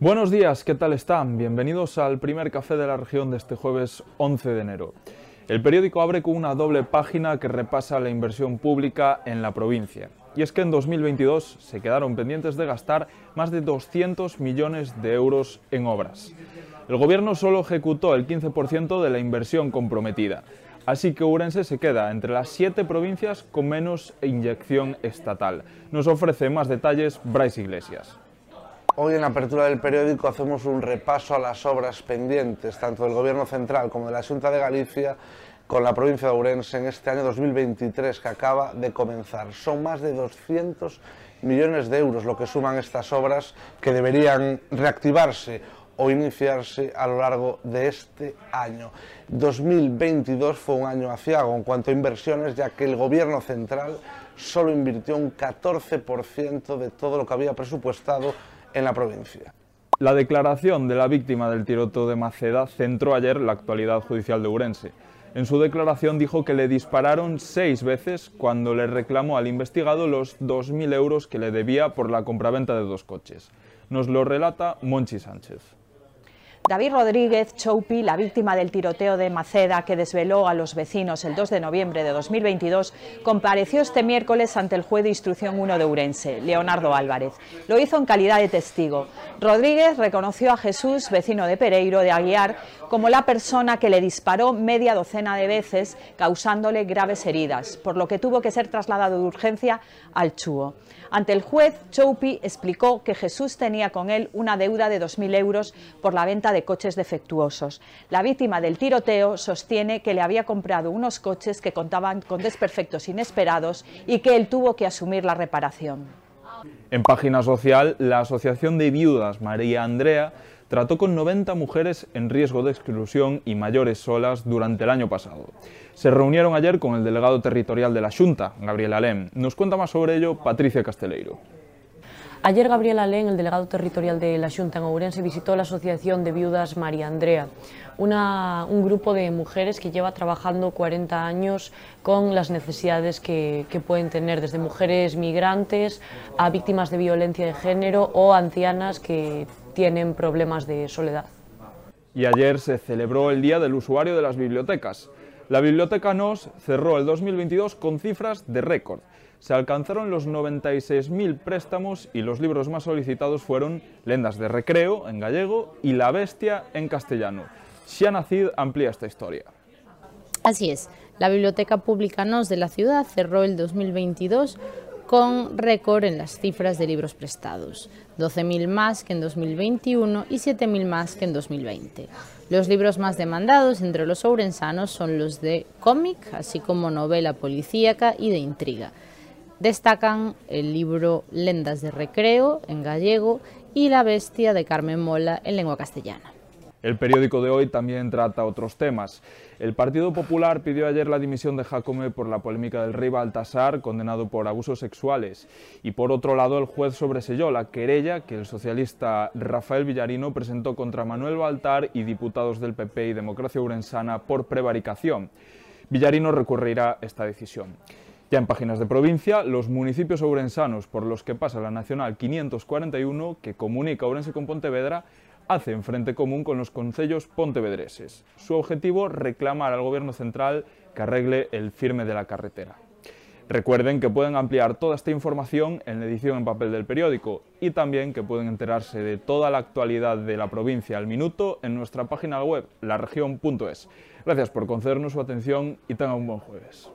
Buenos días, ¿qué tal están? Bienvenidos al primer café de la región de este jueves 11 de enero. El periódico abre con una doble página que repasa la inversión pública en la provincia. Y es que en 2022 se quedaron pendientes de gastar más de 200 millones de euros en obras. El gobierno solo ejecutó el 15% de la inversión comprometida, así que Urense se queda entre las siete provincias con menos inyección estatal. Nos ofrece más detalles Bryce Iglesias. Hoy en la apertura del periódico hacemos un repaso a las obras pendientes, tanto del Gobierno Central como de la Junta de Galicia, con la provincia de Ourense en este año 2023 que acaba de comenzar. Son más de 200 millones de euros lo que suman estas obras que deberían reactivarse o iniciarse a lo largo de este año. 2022 fue un año aciago en cuanto a inversiones, ya que el Gobierno Central solo invirtió un 14% de todo lo que había presupuestado en la provincia. La declaración de la víctima del tiroteo de Maceda centró ayer la actualidad judicial de Urense. En su declaración dijo que le dispararon seis veces cuando le reclamó al investigado los 2.000 euros que le debía por la compraventa de dos coches. Nos lo relata Monchi Sánchez. David Rodríguez Choupi, la víctima del tiroteo de Maceda que desveló a los vecinos el 2 de noviembre de 2022, compareció este miércoles ante el juez de instrucción 1 de Urense, Leonardo Álvarez. Lo hizo en calidad de testigo. Rodríguez reconoció a Jesús, vecino de Pereiro, de Aguiar, como la persona que le disparó media docena de veces, causándole graves heridas, por lo que tuvo que ser trasladado de urgencia al Chúo. Ante el juez, Choupi explicó que Jesús tenía con él una deuda de 2.000 euros por la venta de coches defectuosos. La víctima del tiroteo sostiene que le había comprado unos coches que contaban con desperfectos inesperados y que él tuvo que asumir la reparación. En página social, la Asociación de Viudas María Andrea trató con 90 mujeres en riesgo de exclusión y mayores solas durante el año pasado. Se reunieron ayer con el delegado territorial de la Junta, Gabriel Alem. Nos cuenta más sobre ello Patricia Casteleiro. Ayer Gabriel Alén, el delegado territorial de la Junta en Ourense, visitó la Asociación de Viudas María Andrea, un grupo de mujeres que lleva trabajando 40 años con las necesidades que, que pueden tener, desde mujeres migrantes a víctimas de violencia de género o ancianas que tienen problemas de soledad. Y ayer se celebró el Día del Usuario de las Bibliotecas. La Biblioteca NOS cerró el 2022 con cifras de récord. Se alcanzaron los 96.000 préstamos y los libros más solicitados fueron Lendas de Recreo, en gallego, y La Bestia, en castellano. Xiana Cid amplía esta historia. Así es, la Biblioteca Pública NOS de la ciudad cerró el 2022 con récord en las cifras de libros prestados, 12.000 más que en 2021 y 7.000 más que en 2020. Los libros más demandados entre los ourensanos son los de cómic, así como novela policíaca y de intriga. Destacan el libro Lendas de Recreo, en gallego, y La Bestia de Carmen Mola, en lengua castellana. El periódico de hoy también trata otros temas. El Partido Popular pidió ayer la dimisión de Jacome por la polémica del rey Baltasar, condenado por abusos sexuales. Y por otro lado, el juez sobreselló la querella que el socialista Rafael Villarino presentó contra Manuel Baltar y diputados del PP y Democracia Urensana por prevaricación. Villarino recurrirá esta decisión. Ya en páginas de provincia, los municipios ourensanos por los que pasa la Nacional 541, que comunica Ourense con Pontevedra, hacen frente común con los concellos pontevedreses. Su objetivo, reclamar al Gobierno central que arregle el firme de la carretera. Recuerden que pueden ampliar toda esta información en la edición en papel del periódico y también que pueden enterarse de toda la actualidad de la provincia al minuto en nuestra página web, laregion.es. Gracias por concedernos su atención y tengan un buen jueves.